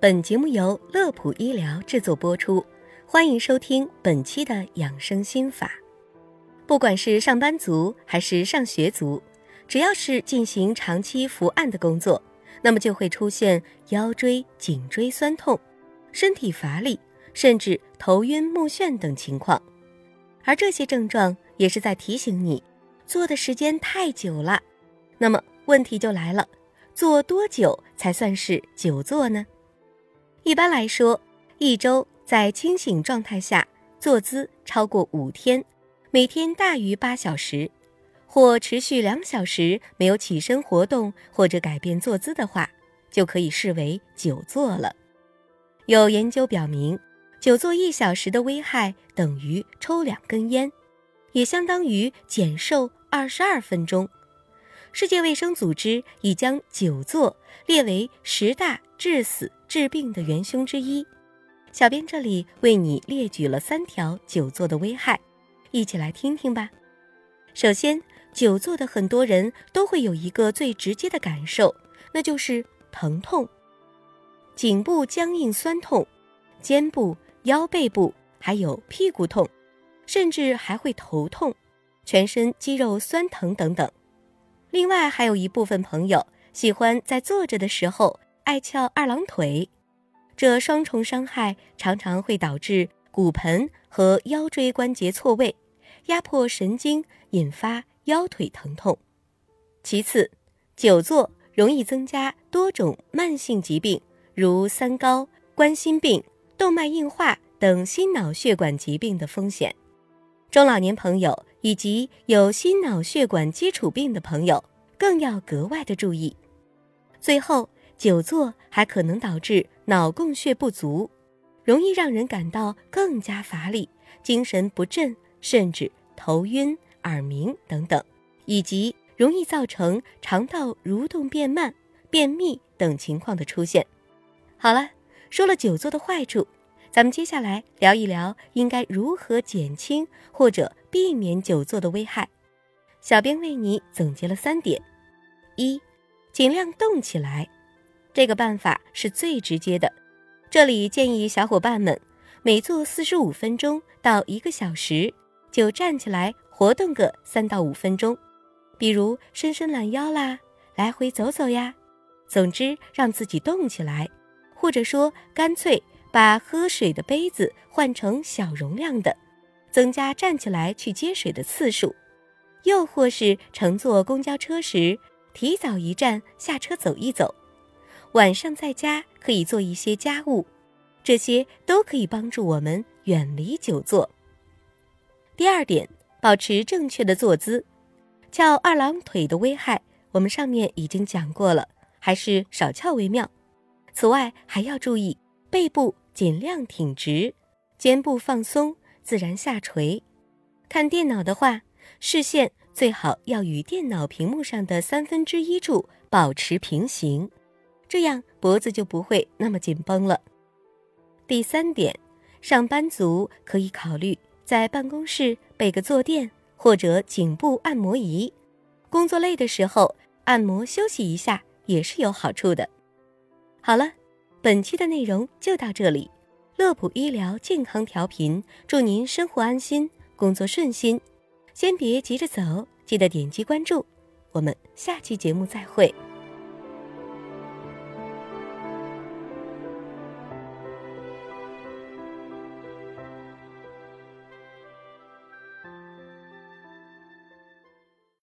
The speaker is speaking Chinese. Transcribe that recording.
本节目由乐普医疗制作播出，欢迎收听本期的养生心法。不管是上班族还是上学族，只要是进行长期伏案的工作，那么就会出现腰椎、颈椎酸痛、身体乏力，甚至头晕目眩等情况。而这些症状也是在提醒你，坐的时间太久了。那么问题就来了，坐多久才算是久坐呢？一般来说，一周在清醒状态下坐姿超过五天，每天大于八小时，或持续两小时没有起身活动或者改变坐姿的话，就可以视为久坐了。有研究表明，久坐一小时的危害等于抽两根烟，也相当于减寿二十二分钟。世界卫生组织已将久坐列为十大致死。治病的元凶之一，小编这里为你列举了三条久坐的危害，一起来听听吧。首先，久坐的很多人都会有一个最直接的感受，那就是疼痛，颈部僵硬酸痛，肩部、腰背部还有屁股痛，甚至还会头痛，全身肌肉酸疼等等。另外，还有一部分朋友喜欢在坐着的时候。爱翘二郎腿，这双重伤害常常会导致骨盆和腰椎关节错位，压迫神经，引发腰腿疼痛。其次，久坐容易增加多种慢性疾病，如三高、冠心病、动脉硬化等心脑血管疾病的风险。中老年朋友以及有心脑血管基础病的朋友更要格外的注意。最后。久坐还可能导致脑供血不足，容易让人感到更加乏力、精神不振，甚至头晕、耳鸣等等，以及容易造成肠道蠕动变慢、便秘等情况的出现。好了，说了久坐的坏处，咱们接下来聊一聊应该如何减轻或者避免久坐的危害。小编为你总结了三点：一，尽量动起来。这个办法是最直接的，这里建议小伙伴们每做四十五分钟到一个小时，就站起来活动个三到五分钟，比如伸伸懒腰啦，来回走走呀，总之让自己动起来，或者说干脆把喝水的杯子换成小容量的，增加站起来去接水的次数，又或是乘坐公交车时提早一站下车走一走。晚上在家可以做一些家务，这些都可以帮助我们远离久坐。第二点，保持正确的坐姿，翘二郎腿的危害我们上面已经讲过了，还是少翘为妙。此外还要注意背部尽量挺直，肩部放松，自然下垂。看电脑的话，视线最好要与电脑屏幕上的三分之一处保持平行。这样脖子就不会那么紧绷了。第三点，上班族可以考虑在办公室备个坐垫或者颈部按摩仪，工作累的时候按摩休息一下也是有好处的。好了，本期的内容就到这里。乐普医疗健康调频，祝您生活安心，工作顺心。先别急着走，记得点击关注。我们下期节目再会。